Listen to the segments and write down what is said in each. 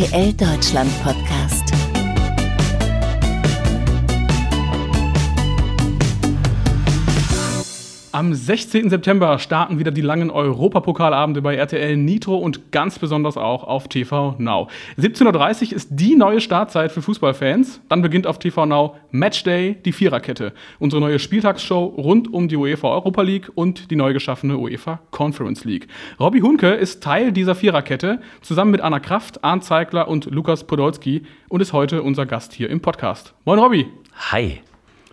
RTL Deutschland Podcast. Am 16. September starten wieder die langen Europapokalabende bei RTL Nitro und ganz besonders auch auf TV Now. 17.30 Uhr ist die neue Startzeit für Fußballfans. Dann beginnt auf TV Now Matchday, die Viererkette. Unsere neue Spieltagsshow rund um die UEFA Europa League und die neu geschaffene UEFA Conference League. Robby Hunke ist Teil dieser Viererkette, zusammen mit Anna Kraft, Arndt Zeigler und Lukas Podolski und ist heute unser Gast hier im Podcast. Moin Robby. Hi.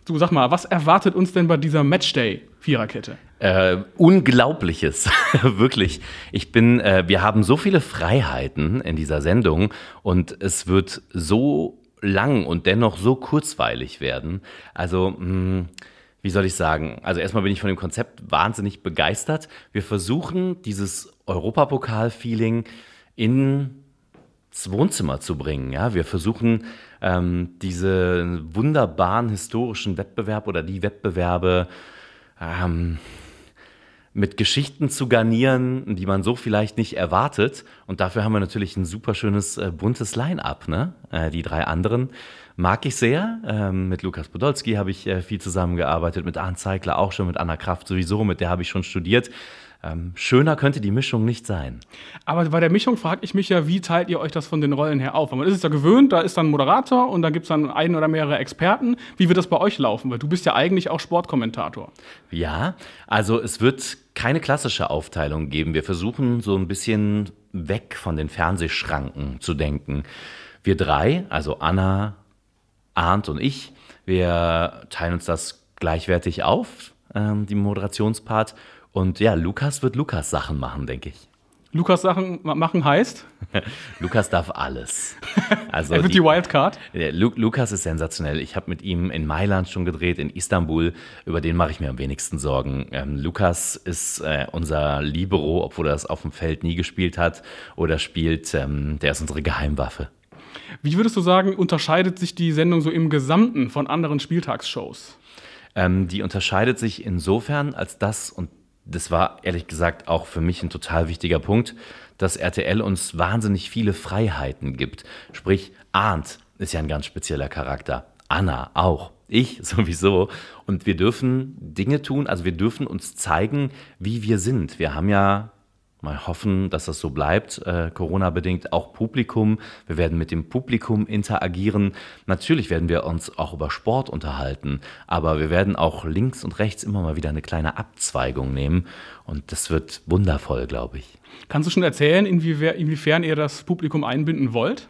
Du sag mal, was erwartet uns denn bei dieser Matchday? Viererkette. Äh, Unglaubliches, wirklich. Ich bin, äh, wir haben so viele Freiheiten in dieser Sendung und es wird so lang und dennoch so kurzweilig werden. Also, mh, hm, wie soll ich sagen? Also erstmal bin ich von dem Konzept wahnsinnig begeistert. Wir versuchen dieses Europapokal-Feeling ins Wohnzimmer zu bringen. Ja, wir versuchen ähm, diese wunderbaren historischen Wettbewerbe oder die Wettbewerbe ähm, mit Geschichten zu garnieren, die man so vielleicht nicht erwartet. Und dafür haben wir natürlich ein super schönes, äh, buntes Line-up. Ne? Äh, die drei anderen mag ich sehr. Ähm, mit Lukas Podolski habe ich äh, viel zusammengearbeitet, mit Arndt Zeigler auch schon, mit Anna Kraft sowieso, mit der habe ich schon studiert. Ähm, schöner könnte die Mischung nicht sein. Aber bei der Mischung frage ich mich ja, wie teilt ihr euch das von den Rollen her auf? Man ist es ja gewöhnt, da ist dann ein Moderator und dann gibt es dann einen oder mehrere Experten. Wie wird das bei euch laufen? Weil du bist ja eigentlich auch Sportkommentator. Ja, also es wird keine klassische Aufteilung geben. Wir versuchen so ein bisschen weg von den Fernsehschranken zu denken. Wir drei, also Anna, Arndt und ich, wir teilen uns das gleichwertig auf, ähm, die Moderationspart. Und ja, Lukas wird Lukas Sachen machen, denke ich. Lukas Sachen machen heißt? Lukas darf alles. Also er wird die, die Wildcard. Lu Lukas ist sensationell. Ich habe mit ihm in Mailand schon gedreht, in Istanbul. Über den mache ich mir am wenigsten Sorgen. Ähm, Lukas ist äh, unser Libero, obwohl er das auf dem Feld nie gespielt hat oder spielt. Ähm, der ist unsere Geheimwaffe. Wie würdest du sagen, unterscheidet sich die Sendung so im Gesamten von anderen Spieltagsshows? Ähm, die unterscheidet sich insofern, als das, und das war ehrlich gesagt auch für mich ein total wichtiger Punkt, dass RTL uns wahnsinnig viele Freiheiten gibt. Sprich, Arndt ist ja ein ganz spezieller Charakter. Anna auch. Ich sowieso. Und wir dürfen Dinge tun, also wir dürfen uns zeigen, wie wir sind. Wir haben ja Mal hoffen, dass das so bleibt, äh, Corona-bedingt auch Publikum. Wir werden mit dem Publikum interagieren. Natürlich werden wir uns auch über Sport unterhalten, aber wir werden auch links und rechts immer mal wieder eine kleine Abzweigung nehmen. Und das wird wundervoll, glaube ich. Kannst du schon erzählen, inwiefern ihr das Publikum einbinden wollt?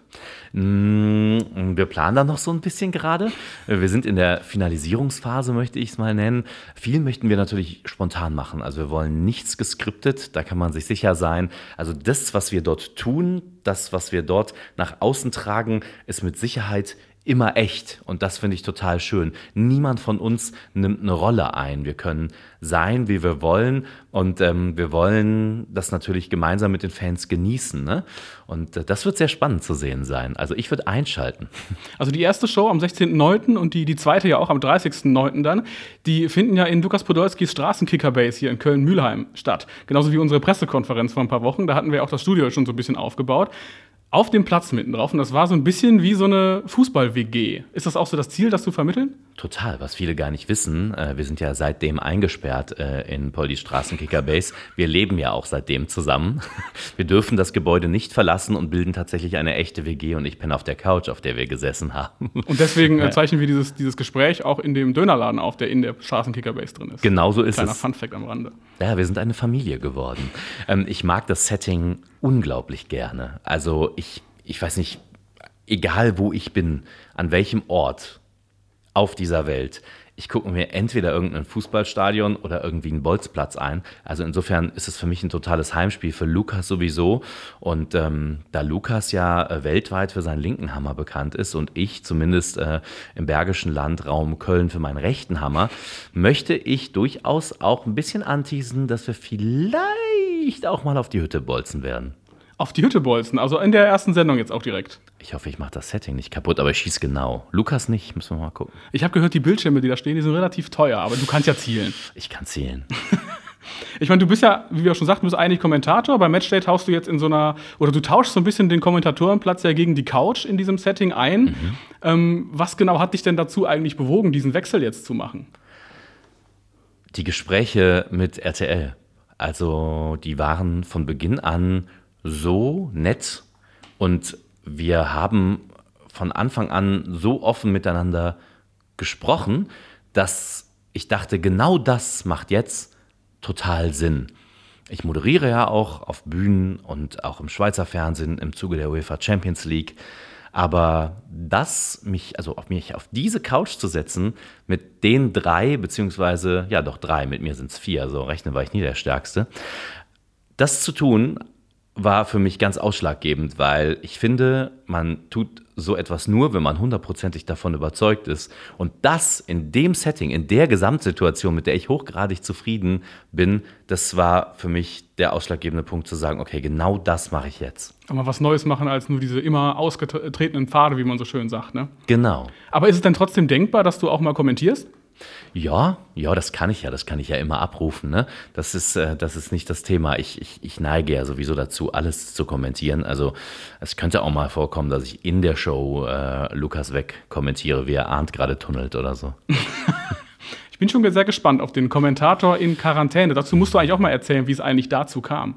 Mm, wir planen da noch so ein bisschen gerade. Wir sind in der Finalisierungsphase, möchte ich es mal nennen. Viel möchten wir natürlich spontan machen. Also wir wollen nichts geskriptet, da kann man sich sicher sein. Also das, was wir dort tun, das, was wir dort nach außen tragen, ist mit Sicherheit immer echt. Und das finde ich total schön. Niemand von uns nimmt eine Rolle ein. Wir können sein, wie wir wollen. Und ähm, wir wollen das natürlich gemeinsam mit den Fans genießen. Ne? Und äh, das wird sehr spannend zu sehen sein. Also ich würde einschalten. Also die erste Show am 16.09. und die, die zweite ja auch am 30.09. dann, die finden ja in Lukas Podolskis Straßenkicker-Base hier in Köln-Mühlheim statt. Genauso wie unsere Pressekonferenz vor ein paar Wochen. Da hatten wir auch das Studio schon so ein bisschen aufgebaut auf dem Platz mitten drauf. Und das war so ein bisschen wie so eine Fußball-WG. Ist das auch so das Ziel, das zu vermitteln? Total, was viele gar nicht wissen. Äh, wir sind ja seitdem eingesperrt äh, in Poldi Straßenkicker Base. Wir leben ja auch seitdem zusammen. Wir dürfen das Gebäude nicht verlassen und bilden tatsächlich eine echte WG. Und ich bin auf der Couch, auf der wir gesessen haben. Und deswegen äh, zeichnen wir dieses, dieses Gespräch auch in dem Dönerladen auf, der in der Straßenkicker Base drin ist. Genau so ist Kleiner es. Kleiner Funfact am Rande. Ja, wir sind eine Familie geworden. Ähm, ich mag das Setting unglaublich gerne. Also ich, ich weiß nicht, egal wo ich bin, an welchem Ort auf dieser Welt, ich gucke mir entweder irgendein Fußballstadion oder irgendwie einen Bolzplatz ein. Also insofern ist es für mich ein totales Heimspiel, für Lukas sowieso. Und ähm, da Lukas ja äh, weltweit für seinen linken Hammer bekannt ist und ich zumindest äh, im Bergischen Landraum Köln für meinen rechten Hammer, möchte ich durchaus auch ein bisschen anteasen, dass wir vielleicht auch mal auf die Hütte bolzen werden. Auf die Hütte bolzen, also in der ersten Sendung jetzt auch direkt. Ich hoffe, ich mache das Setting nicht kaputt, aber ich schieße genau. Lukas nicht, müssen wir mal gucken. Ich habe gehört, die Bildschirme, die da stehen, die sind relativ teuer, aber du kannst ja zielen. Ich kann zielen. Ich meine, du bist ja, wie wir schon sagten, du bist eigentlich Kommentator. Bei Matchday tauchst du jetzt in so einer, oder du tauschst so ein bisschen den Kommentatorenplatz ja gegen die Couch in diesem Setting ein. Mhm. Ähm, was genau hat dich denn dazu eigentlich bewogen, diesen Wechsel jetzt zu machen? Die Gespräche mit RTL. Also, die waren von Beginn an so nett und wir haben von Anfang an so offen miteinander gesprochen, dass ich dachte, genau das macht jetzt total Sinn. Ich moderiere ja auch auf Bühnen und auch im Schweizer Fernsehen im Zuge der UEFA Champions League. Aber das, mich, also auf mich auf diese Couch zu setzen, mit den drei, beziehungsweise, ja doch drei, mit mir sind es vier, so rechnen war ich nie der Stärkste, das zu tun, war für mich ganz ausschlaggebend, weil ich finde, man tut so etwas nur, wenn man hundertprozentig davon überzeugt ist. Und das in dem Setting, in der Gesamtsituation, mit der ich hochgradig zufrieden bin, das war für mich der ausschlaggebende Punkt zu sagen, okay, genau das mache ich jetzt. Aber was Neues machen als nur diese immer ausgetretenen Pfade, wie man so schön sagt, ne? Genau. Aber ist es denn trotzdem denkbar, dass du auch mal kommentierst? Ja, ja, das kann ich ja, das kann ich ja immer abrufen. Ne? Das, ist, äh, das ist nicht das Thema. Ich, ich, ich neige ja sowieso dazu, alles zu kommentieren. Also es könnte auch mal vorkommen, dass ich in der Show äh, Lukas weg kommentiere, wie er Arndt gerade tunnelt oder so. ich bin schon sehr gespannt auf den Kommentator in Quarantäne. Dazu musst du eigentlich auch mal erzählen, wie es eigentlich dazu kam.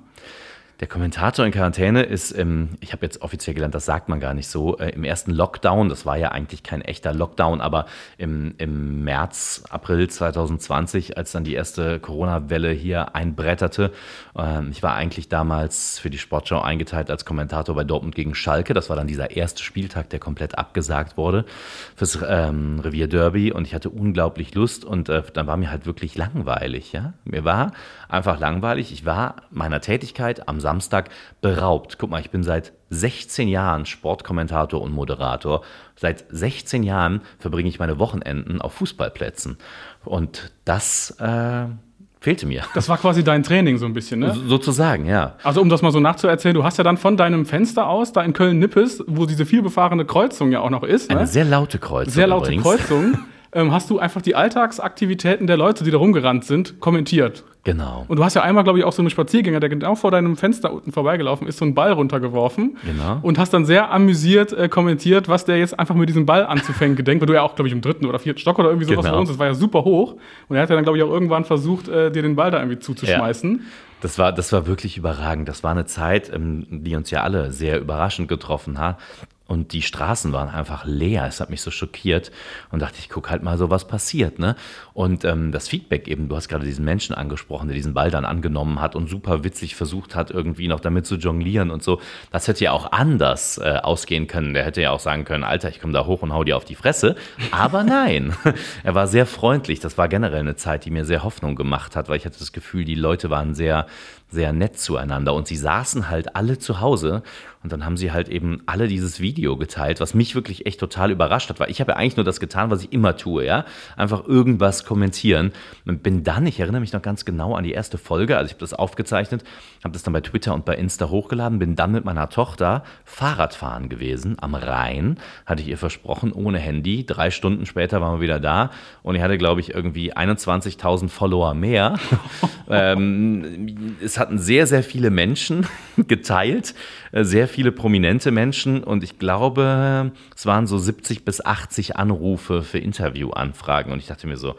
Der Kommentator in Quarantäne ist, ähm, ich habe jetzt offiziell gelernt, das sagt man gar nicht so, äh, im ersten Lockdown, das war ja eigentlich kein echter Lockdown, aber im, im März, April 2020, als dann die erste Corona-Welle hier einbretterte, äh, ich war eigentlich damals für die Sportschau eingeteilt als Kommentator bei Dortmund gegen Schalke. Das war dann dieser erste Spieltag, der komplett abgesagt wurde fürs ähm, Revier Derby und ich hatte unglaublich Lust und äh, dann war mir halt wirklich langweilig. Ja? Mir war einfach langweilig. Ich war meiner Tätigkeit am Samstag Samstag beraubt. Guck mal, ich bin seit 16 Jahren Sportkommentator und Moderator. Seit 16 Jahren verbringe ich meine Wochenenden auf Fußballplätzen. Und das äh, fehlte mir. Das war quasi dein Training so ein bisschen, ne? So, sozusagen, ja. Also um das mal so nachzuerzählen, du hast ja dann von deinem Fenster aus, da in Köln-Nippes, wo diese vielbefahrene Kreuzung ja auch noch ist. Eine ne? sehr laute Kreuzung. Sehr laute übrigens. Kreuzung. ähm, hast du einfach die Alltagsaktivitäten der Leute, die da rumgerannt sind, kommentiert. Genau. Und du hast ja einmal, glaube ich, auch so einen Spaziergänger, der genau vor deinem Fenster unten vorbeigelaufen ist, so einen Ball runtergeworfen. Genau. Und hast dann sehr amüsiert äh, kommentiert, was der jetzt einfach mit diesem Ball anzufangen gedenkt, weil du ja auch, glaube ich, im dritten oder vierten Stock oder irgendwie sowas genau. bei uns, das war ja super hoch. Und er hat ja dann, glaube ich, auch irgendwann versucht, äh, dir den Ball da irgendwie zuzuschmeißen. Ja. Das war, das war wirklich überragend. Das war eine Zeit, ähm, die uns ja alle sehr überraschend getroffen hat und die Straßen waren einfach leer. Es hat mich so schockiert und dachte, ich gucke halt mal so, was passiert. Ne? Und ähm, das Feedback eben, du hast gerade diesen Menschen angesprochen, der diesen Ball dann angenommen hat und super witzig versucht hat, irgendwie noch damit zu jonglieren und so. Das hätte ja auch anders äh, ausgehen können. Der hätte ja auch sagen können, Alter, ich komme da hoch und hau dir auf die Fresse. Aber nein, er war sehr freundlich. Das war generell eine Zeit, die mir sehr Hoffnung gemacht hat, weil ich hatte das Gefühl, die Leute waren sehr, sehr nett zueinander und sie saßen halt alle zu Hause und dann haben sie halt eben alle dieses Video geteilt, was mich wirklich echt total überrascht hat, weil ich habe ja eigentlich nur das getan, was ich immer tue, ja, einfach irgendwas kommentieren und bin dann, ich erinnere mich noch ganz genau an die erste Folge, also ich habe das aufgezeichnet, habe das dann bei Twitter und bei Insta hochgeladen, bin dann mit meiner Tochter Fahrradfahren gewesen am Rhein, hatte ich ihr versprochen, ohne Handy. Drei Stunden später waren wir wieder da und ich hatte, glaube ich, irgendwie 21.000 Follower mehr. ähm, es hatten sehr, sehr viele Menschen geteilt, äh, sehr viele prominente Menschen und ich glaube, es waren so 70 bis 80 Anrufe für Interviewanfragen. Und ich dachte mir so,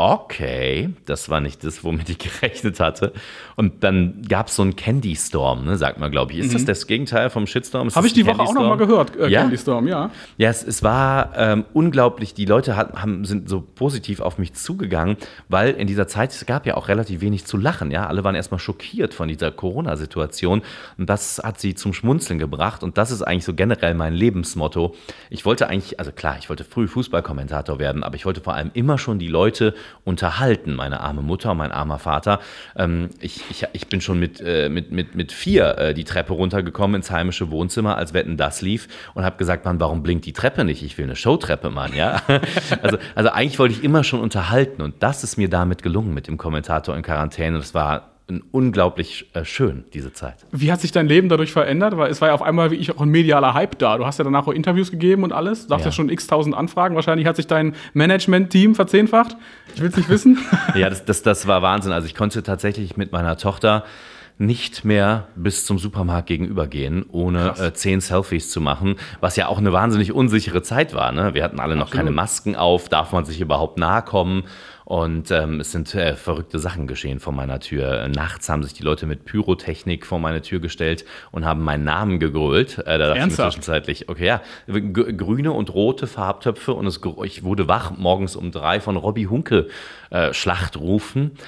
okay, das war nicht das, womit ich gerechnet hatte. Und dann gab es so einen Candy Storm, ne, sagt man, glaube ich. Ist mhm. das das Gegenteil vom Shitstorm? Habe ich die Woche auch noch mal gehört, äh, ja? Candy Storm, ja. Ja, es, es war ähm, unglaublich. Die Leute hat, haben, sind so positiv auf mich zugegangen, weil in dieser Zeit, es gab ja auch relativ wenig zu lachen. Ja, Alle waren erstmal schockiert von dieser Corona-Situation. Und das hat sie zum Schmunzeln gebracht. Und das ist eigentlich so generell mein Lebensmotto. Ich wollte eigentlich, also klar, ich wollte früh Fußballkommentator werden, aber ich wollte vor allem immer schon die Leute unterhalten, meine arme Mutter, mein armer Vater. Ähm, ich, ich, ich bin schon mit, äh, mit, mit, mit vier äh, die Treppe runtergekommen ins heimische Wohnzimmer, als Wetten das lief und habe gesagt, Mann, warum blinkt die Treppe nicht? Ich will eine Showtreppe, Mann, ja. also, also eigentlich wollte ich immer schon unterhalten und das ist mir damit gelungen mit dem Kommentator in Quarantäne. Das war unglaublich äh, schön, diese Zeit. Wie hat sich dein Leben dadurch verändert? Weil es war ja auf einmal wie ich auch ein medialer Hype da. Du hast ja danach auch Interviews gegeben und alles. Du hast ja, ja schon x tausend Anfragen. Wahrscheinlich hat sich dein Management-Team verzehnfacht. Ich will es nicht wissen. ja, das, das, das war Wahnsinn. Also ich konnte tatsächlich mit meiner Tochter nicht mehr bis zum Supermarkt gegenübergehen, ohne äh, zehn Selfies zu machen, was ja auch eine wahnsinnig unsichere Zeit war. Ne? Wir hatten alle noch Absolut. keine Masken auf, darf man sich überhaupt nahe kommen? Und ähm, es sind äh, verrückte Sachen geschehen vor meiner Tür. Nachts haben sich die Leute mit Pyrotechnik vor meine Tür gestellt und haben meinen Namen gegrölt. Äh, da dachte ich mir zwischenzeitlich, okay, ja, grüne und rote Farbtöpfe und es, ich wurde wach morgens um drei von Robbie Hunke äh, Schlachtrufen.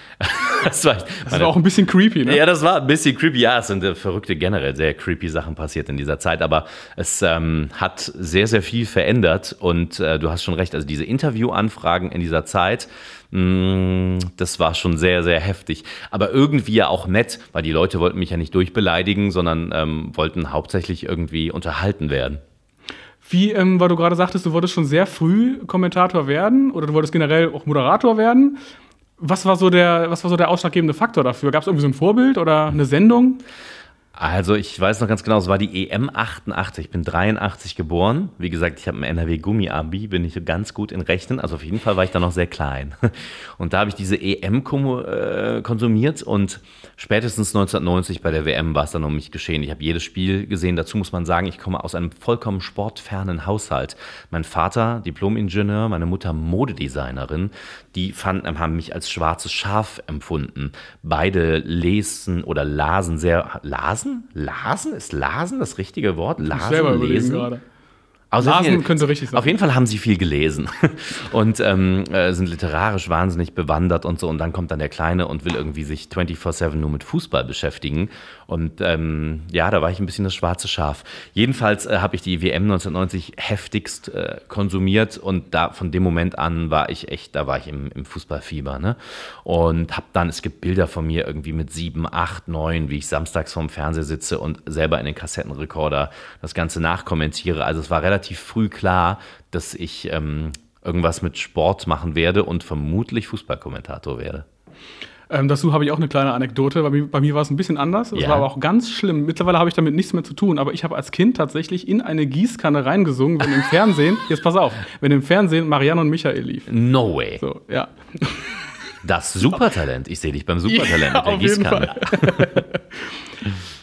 Das war, das war auch ein bisschen creepy, ne? Ja, das war ein bisschen creepy. Ja, es sind äh, verrückte, generell sehr creepy Sachen passiert in dieser Zeit, aber es ähm, hat sehr, sehr viel verändert und äh, du hast schon recht, also diese Interviewanfragen in dieser Zeit, Mm, das war schon sehr, sehr heftig. Aber irgendwie ja auch nett, weil die Leute wollten mich ja nicht durchbeleidigen, sondern ähm, wollten hauptsächlich irgendwie unterhalten werden. Wie, ähm, weil du gerade sagtest, du wolltest schon sehr früh Kommentator werden oder du wolltest generell auch Moderator werden. Was war so der, was war so der ausschlaggebende Faktor dafür? Gab es irgendwie so ein Vorbild oder eine Sendung? Also ich weiß noch ganz genau, es war die EM 88. Ich bin 83 geboren. Wie gesagt, ich habe ein NRW-Gummi-Abi, bin ich ganz gut in Rechnen. Also auf jeden Fall war ich da noch sehr klein. Und da habe ich diese EM äh, konsumiert und spätestens 1990 bei der WM war es dann um mich geschehen. Ich habe jedes Spiel gesehen. Dazu muss man sagen, ich komme aus einem vollkommen sportfernen Haushalt. Mein Vater, Diplom-Ingenieur, meine Mutter Modedesignerin, die fanden, haben mich als schwarzes Schaf empfunden. Beide lesen oder lasen sehr, lasen Lasen? Lasen? Ist Lasen das richtige Wort? Lasen, lesen? Gerade. Also Lasen können Sie richtig sagen. Auf jeden Fall haben sie viel gelesen und ähm, äh, sind literarisch wahnsinnig bewandert und so. Und dann kommt dann der Kleine und will irgendwie sich 24-7 nur mit Fußball beschäftigen. Und ähm, ja, da war ich ein bisschen das schwarze Schaf. Jedenfalls äh, habe ich die WM 1990 heftigst äh, konsumiert und da von dem Moment an war ich echt, da war ich im, im Fußballfieber. Ne? Und habe dann, es gibt Bilder von mir irgendwie mit sieben, acht, neun, wie ich samstags vorm Fernseher sitze und selber in den Kassettenrekorder das Ganze nachkommentiere. Also es war relativ früh klar, dass ich ähm, irgendwas mit Sport machen werde und vermutlich Fußballkommentator werde. Ähm, dazu habe ich auch eine kleine Anekdote. Bei mir, bei mir war es ein bisschen anders. Es ja. war aber auch ganz schlimm. Mittlerweile habe ich damit nichts mehr zu tun. Aber ich habe als Kind tatsächlich in eine Gießkanne reingesungen, wenn im Fernsehen, jetzt pass auf, wenn im Fernsehen Marianne und Michael lief. No way. So, ja. Das Supertalent. Ich sehe dich beim Supertalent ja, mit der Gießkanne.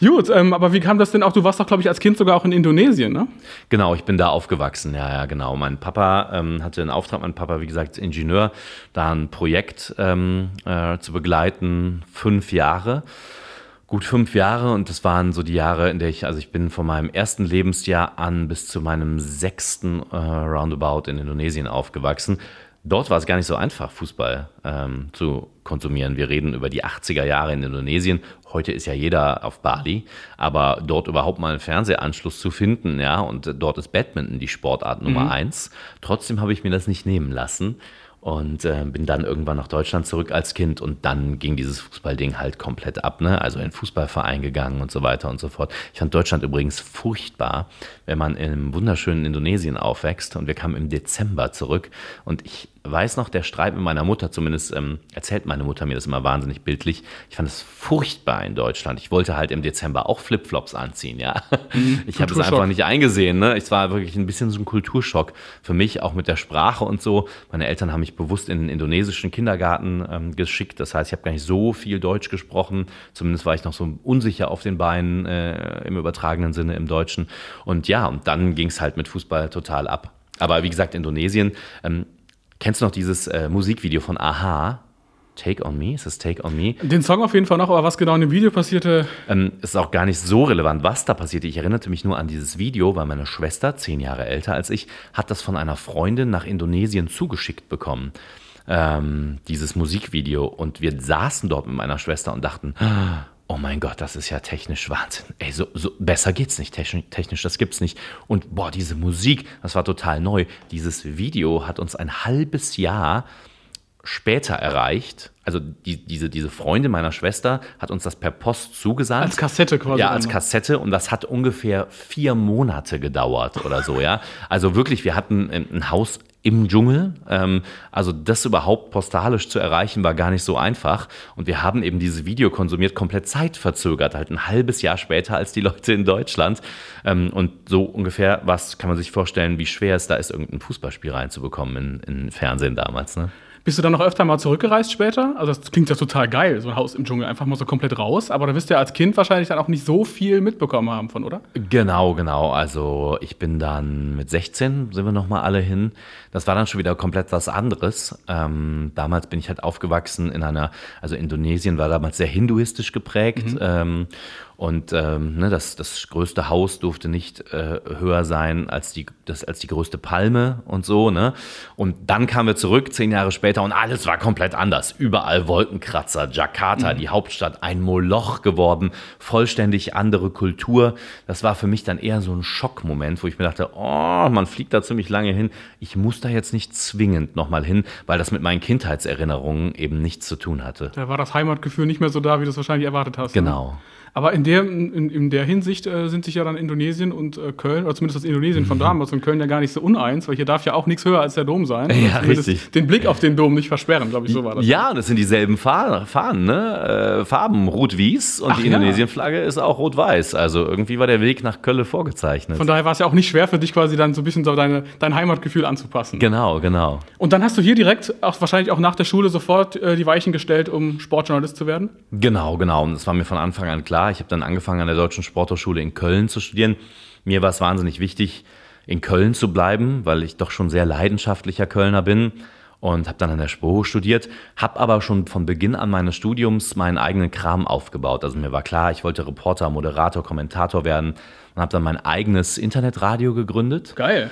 Gut, ähm, aber wie kam das denn auch? Du warst doch, glaube ich, als Kind sogar auch in Indonesien, ne? Genau, ich bin da aufgewachsen, ja, ja, genau. Mein Papa ähm, hatte einen Auftrag, mein Papa, wie gesagt, Ingenieur, da ein Projekt ähm, äh, zu begleiten, fünf Jahre gut fünf Jahre und das waren so die Jahre, in der ich, also ich bin von meinem ersten Lebensjahr an bis zu meinem sechsten äh, Roundabout in Indonesien aufgewachsen. Dort war es gar nicht so einfach, Fußball ähm, zu konsumieren. Wir reden über die 80er Jahre in Indonesien. Heute ist ja jeder auf Bali, aber dort überhaupt mal einen Fernsehanschluss zu finden, ja, und dort ist Badminton die Sportart Nummer mhm. eins. Trotzdem habe ich mir das nicht nehmen lassen und äh, bin dann irgendwann nach Deutschland zurück als Kind und dann ging dieses Fußballding halt komplett ab, ne? Also in Fußballverein gegangen und so weiter und so fort. Ich fand Deutschland übrigens furchtbar, wenn man einem wunderschönen Indonesien aufwächst und wir kamen im Dezember zurück und ich weiß noch, der Streit mit meiner Mutter, zumindest ähm, erzählt meine Mutter mir das immer wahnsinnig bildlich. Ich fand es furchtbar in Deutschland. Ich wollte halt im Dezember auch Flipflops anziehen, ja. Mhm, ich habe es einfach nicht eingesehen. Ne? Es war wirklich ein bisschen so ein Kulturschock für mich, auch mit der Sprache und so. Meine Eltern haben mich bewusst in den indonesischen Kindergarten ähm, geschickt. Das heißt, ich habe gar nicht so viel Deutsch gesprochen. Zumindest war ich noch so unsicher auf den Beinen äh, im übertragenen Sinne im Deutschen. Und ja, und dann ging es halt mit Fußball total ab. Aber wie gesagt, Indonesien, ähm, Kennst du noch dieses äh, Musikvideo von Aha? Take on Me? Ist das Take on Me? Den Song auf jeden Fall noch, aber was genau in dem Video passierte? Ähm, ist auch gar nicht so relevant, was da passierte. Ich erinnerte mich nur an dieses Video, weil meine Schwester, zehn Jahre älter als ich, hat das von einer Freundin nach Indonesien zugeschickt bekommen. Ähm, dieses Musikvideo. Und wir saßen dort mit meiner Schwester und dachten, oh mein Gott, das ist ja technisch Wahnsinn. Ey, so, so besser geht's nicht technisch, technisch, das gibt's nicht. Und boah, diese Musik, das war total neu. Dieses Video hat uns ein halbes Jahr später erreicht. Also die, diese, diese Freundin meiner Schwester hat uns das per Post zugesandt. Als Kassette quasi. Ja, als Kassette und das hat ungefähr vier Monate gedauert oder so, ja. Also wirklich, wir hatten ein Haus im Dschungel. Ähm, also das überhaupt postalisch zu erreichen, war gar nicht so einfach. Und wir haben eben dieses Video konsumiert, komplett zeitverzögert, halt ein halbes Jahr später als die Leute in Deutschland. Ähm, und so ungefähr, was kann man sich vorstellen, wie schwer es da ist, irgendein Fußballspiel reinzubekommen in, in Fernsehen damals. Ne? Bist du dann noch öfter mal zurückgereist später? Also das klingt ja total geil, so ein Haus im Dschungel, einfach mal so komplett raus. Aber da wirst du ja als Kind wahrscheinlich dann auch nicht so viel mitbekommen haben von, oder? Genau, genau. Also ich bin dann mit 16, sind wir nochmal alle hin. Das war dann schon wieder komplett was anderes. Ähm, damals bin ich halt aufgewachsen in einer, also Indonesien war damals sehr hinduistisch geprägt. Mhm. Ähm, und ähm, ne, das, das größte Haus durfte nicht äh, höher sein als die, das, als die größte Palme und so. Ne? Und dann kamen wir zurück, zehn Jahre später, und alles war komplett anders. Überall Wolkenkratzer, Jakarta, mhm. die Hauptstadt, ein Moloch geworden, vollständig andere Kultur. Das war für mich dann eher so ein Schockmoment, wo ich mir dachte, oh, man fliegt da ziemlich lange hin. Ich muss da jetzt nicht zwingend nochmal hin, weil das mit meinen Kindheitserinnerungen eben nichts zu tun hatte. Da war das Heimatgefühl nicht mehr so da, wie du es wahrscheinlich erwartet hast. Ne? Genau. Ne? Aber in der, in, in der Hinsicht äh, sind sich ja dann Indonesien und äh, Köln, oder zumindest das Indonesien von mhm. damals und Köln ja gar nicht so uneins, weil hier darf ja auch nichts höher als der Dom sein. Ja, richtig. Den Blick auf den Dom nicht versperren, glaube ich, so war das. Ja, das sind dieselben Fahnen, ne? Äh, Farben, Rot-Wies und Ach, die ja. Indonesien-Flagge ist auch Rot-Weiß. Also irgendwie war der Weg nach Köln vorgezeichnet. Von daher war es ja auch nicht schwer für dich quasi dann so ein bisschen so deine, dein Heimatgefühl anzupassen. Genau, genau. Und dann hast du hier direkt, auch wahrscheinlich auch nach der Schule, sofort äh, die Weichen gestellt, um Sportjournalist zu werden? Genau, genau. Und das war mir von Anfang an klar. Ich habe dann angefangen, an der Deutschen Sporthochschule in Köln zu studieren. Mir war es wahnsinnig wichtig, in Köln zu bleiben, weil ich doch schon sehr leidenschaftlicher Kölner bin und habe dann an der Sporo studiert, habe aber schon von Beginn an meines Studiums meinen eigenen Kram aufgebaut. Also mir war klar, ich wollte Reporter, Moderator, Kommentator werden und habe dann mein eigenes Internetradio gegründet. Geil.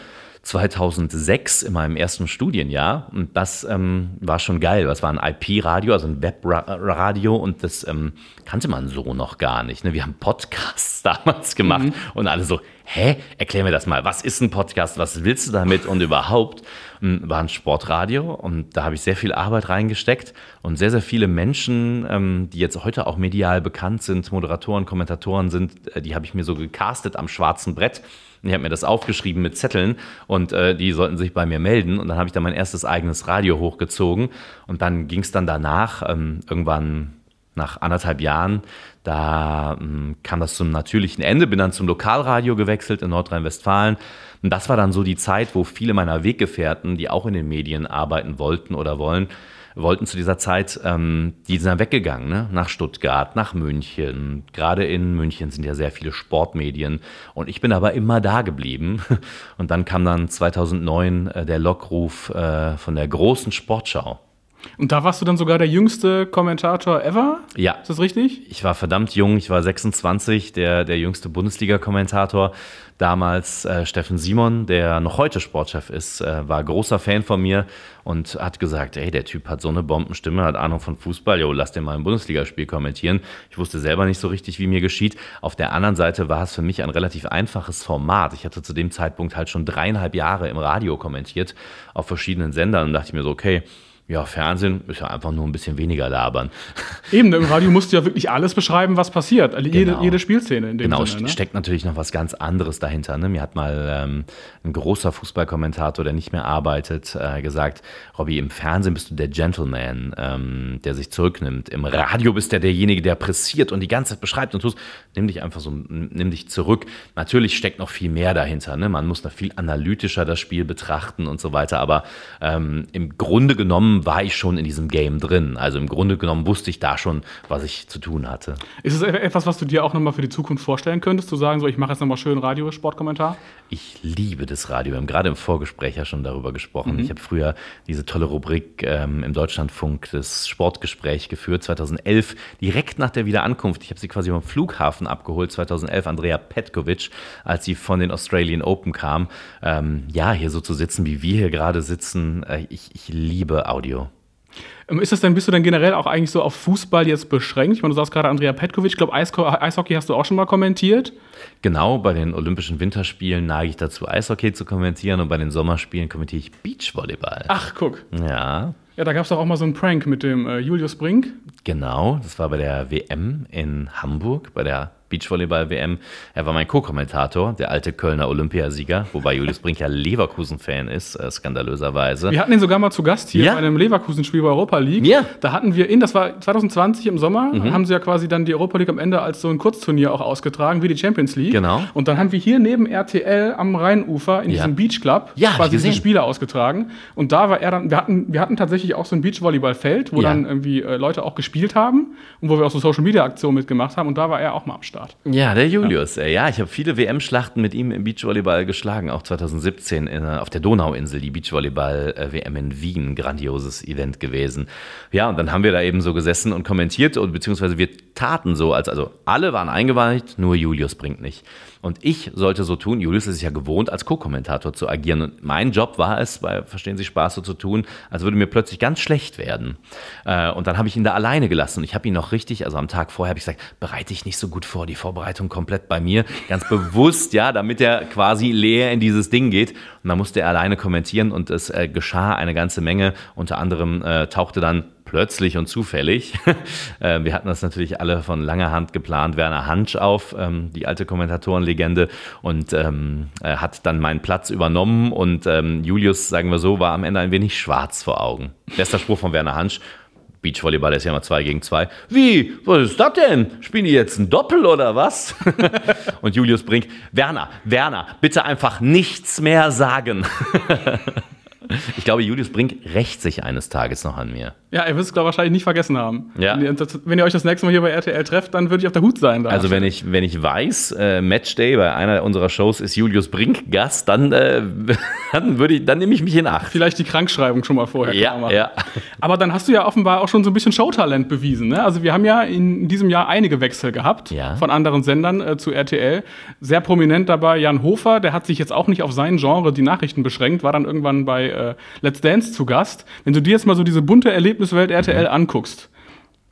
2006 in meinem ersten Studienjahr. Und das ähm, war schon geil. Das war ein IP-Radio, also ein Webradio. Und das ähm, kannte man so noch gar nicht. Ne? Wir haben Podcasts damals gemacht mhm. und alle so, hä, erklär mir das mal. Was ist ein Podcast? Was willst du damit? Und überhaupt hm, war ein Sportradio. Und da habe ich sehr viel Arbeit reingesteckt. Und sehr, sehr viele Menschen, ähm, die jetzt heute auch medial bekannt sind, Moderatoren, Kommentatoren sind, äh, die habe ich mir so gecastet am schwarzen Brett ich habe mir das aufgeschrieben mit Zetteln und äh, die sollten sich bei mir melden. Und dann habe ich da mein erstes eigenes Radio hochgezogen. Und dann ging es dann danach, ähm, irgendwann nach anderthalb Jahren, da ähm, kam das zum natürlichen Ende, bin dann zum Lokalradio gewechselt in Nordrhein-Westfalen. Und das war dann so die Zeit, wo viele meiner Weggefährten, die auch in den Medien arbeiten wollten oder wollen, wollten zu dieser Zeit, ähm, die sind dann weggegangen, ne? nach Stuttgart, nach München. Gerade in München sind ja sehr viele Sportmedien. Und ich bin aber immer da geblieben. Und dann kam dann 2009 äh, der Lockruf äh, von der großen Sportschau. Und da warst du dann sogar der jüngste Kommentator ever? Ja. Ist das richtig? Ich war verdammt jung, ich war 26, der, der jüngste Bundesliga-Kommentator. Damals äh, Steffen Simon, der noch heute Sportchef ist, äh, war großer Fan von mir und hat gesagt, ey, der Typ hat so eine Bombenstimme, hat Ahnung von Fußball, jo, lass den mal ein Bundesligaspiel kommentieren. Ich wusste selber nicht so richtig, wie mir geschieht. Auf der anderen Seite war es für mich ein relativ einfaches Format. Ich hatte zu dem Zeitpunkt halt schon dreieinhalb Jahre im Radio kommentiert, auf verschiedenen Sendern und dachte ich mir so, okay, ja, Fernsehen ist ja einfach nur ein bisschen weniger labern. Eben, im Radio musst du ja wirklich alles beschreiben, was passiert. Also jede, genau. jede Spielszene in dem genau, Sinne. Genau, steckt natürlich noch was ganz anderes dahinter. Ne? Mir hat mal ähm, ein großer Fußballkommentator, der nicht mehr arbeitet, äh, gesagt, Robby, im Fernsehen bist du der Gentleman, ähm, der sich zurücknimmt. Im Radio bist du derjenige, der pressiert und die ganze Zeit beschreibt und tust. Nimm dich einfach so, nimm dich zurück. Natürlich steckt noch viel mehr dahinter. Ne? Man muss da viel analytischer das Spiel betrachten und so weiter. Aber ähm, im Grunde genommen war ich schon in diesem Game drin. Also im Grunde genommen wusste ich da schon, was ich zu tun hatte. Ist es etwas, was du dir auch nochmal für die Zukunft vorstellen könntest, zu sagen, so ich mache jetzt nochmal schön Radio-Sportkommentar? Ich liebe das Radio. Wir haben gerade im Vorgespräch ja schon darüber gesprochen. Mhm. Ich habe früher diese tolle Rubrik ähm, im Deutschlandfunk, das Sportgespräch geführt, 2011, direkt nach der Wiederankunft. Ich habe sie quasi vom Flughafen abgeholt, 2011, Andrea Petkovic, als sie von den Australian Open kam. Ähm, ja, hier so zu sitzen, wie wir hier gerade sitzen, äh, ich, ich liebe Audio. Ähm, ist das denn, bist du denn generell auch eigentlich so auf Fußball jetzt beschränkt? Ich meine, du sagst gerade Andrea Petkovic, ich glaube, Eishockey hast du auch schon mal kommentiert. Genau, bei den Olympischen Winterspielen neige ich dazu, Eishockey zu kommentieren und bei den Sommerspielen kommentiere ich Beachvolleyball. Ach, guck. Ja. Ja, da gab es doch auch mal so einen Prank mit dem äh, Julius Brink. Genau, das war bei der WM in Hamburg, bei der Beachvolleyball-WM. Er war mein Co-Kommentator, der alte Kölner Olympiasieger, wobei Julius Brink ja Leverkusen-Fan ist, äh, skandalöserweise. Wir hatten ihn sogar mal zu Gast hier Ja. bei einem Leverkusen-Spiel bei Europa League. Ja. Da hatten wir ihn, das war 2020 im Sommer, Mhm. haben sie ja quasi dann die Europa League am Ende als so ein Kurzturnier auch ausgetragen, wie die Champions League. Genau. Und dann haben wir hier neben RTL am Rheinufer in Ja. diesem Beach Club Ja, quasi diese. Spiele ausgetragen. Und da war er dann, wir hatten, wir hatten tatsächlich auch so ein Beachvolleyballfeld, wo Ja. dann irgendwie äh, Leute auch gespielt haben und wo wir auch so Social-Media-Aktionen mitgemacht haben. Und da war er auch mal am Start. Ja, der Julius. Ey. Ja, ich habe viele WM-Schlachten mit ihm im Beachvolleyball geschlagen, auch 2017 in, äh, auf der Donauinsel, die Beachvolleyball-WM in Wien. Grandioses Event gewesen. Ja, und dann haben wir da eben so gesessen und kommentiert, und beziehungsweise wir taten so, als also alle waren eingeweiht, nur Julius bringt nicht. Und ich sollte so tun, Julius ist ja gewohnt, als Co-Kommentator zu agieren. Und mein Job war es, bei Verstehen Sie Spaß so zu tun, als würde mir plötzlich ganz schlecht werden. Äh, Und dann habe ich ihn da alleine gelassen. Und ich habe ihn noch richtig, also am Tag vorher habe ich gesagt, bereite ich nicht so gut vor, die Vorbereitung komplett bei mir. Ganz bewusst, ja, damit er quasi leer in dieses Ding geht. Und dann musste er alleine kommentieren und es äh, geschah eine ganze Menge. Unter anderem äh, tauchte dann plötzlich und zufällig. äh, wir hatten das natürlich alle von langer Hand geplant. Werner Hansch auf, ähm, die alte Kommentatorenlegende, und ähm, äh, hat dann meinen Platz übernommen. Und ähm, Julius, sagen wir so, war am Ende ein wenig schwarz vor Augen. Bester Spruch von Werner Hansch. Beachvolleyball ist ja immer zwei gegen zwei. Wie? Was ist das denn? Spielen die jetzt ein Doppel oder was? und Julius Brink, Werner, Werner, bitte einfach nichts mehr sagen. ich glaube, Julius Brink rächt sich eines Tages noch an mir. Ja, ihr wirst es, glaube ich, wahrscheinlich nicht vergessen haben. Ja. Wenn ihr, euch das nächste Mal hier bei RTL trefft, dann würde ich auf der Hut sein. Da. Also wenn ich, wenn ich weiß, äh, Matchday bei einer unserer Shows ist Julius Brink Gast, dann, äh, dann, würde ich, dann nehme ich mich in Acht. Vielleicht die Krankschreibung schon mal vorher Ja, ja. Aber dann hast du ja offenbar auch schon so ein bisschen Showtalent bewiesen. Ne? Also wir haben ja in diesem Jahr einige Wechsel gehabt Ja. von anderen Sendern äh, zu RTL. Sehr prominent dabei Jan Hofer, der hat sich jetzt auch nicht auf sein Genre die Nachrichten beschränkt, war dann irgendwann bei äh, Let's Dance zu Gast. Wenn du dir jetzt mal so diese bunte Erlebniswelt RTL Mhm. anguckst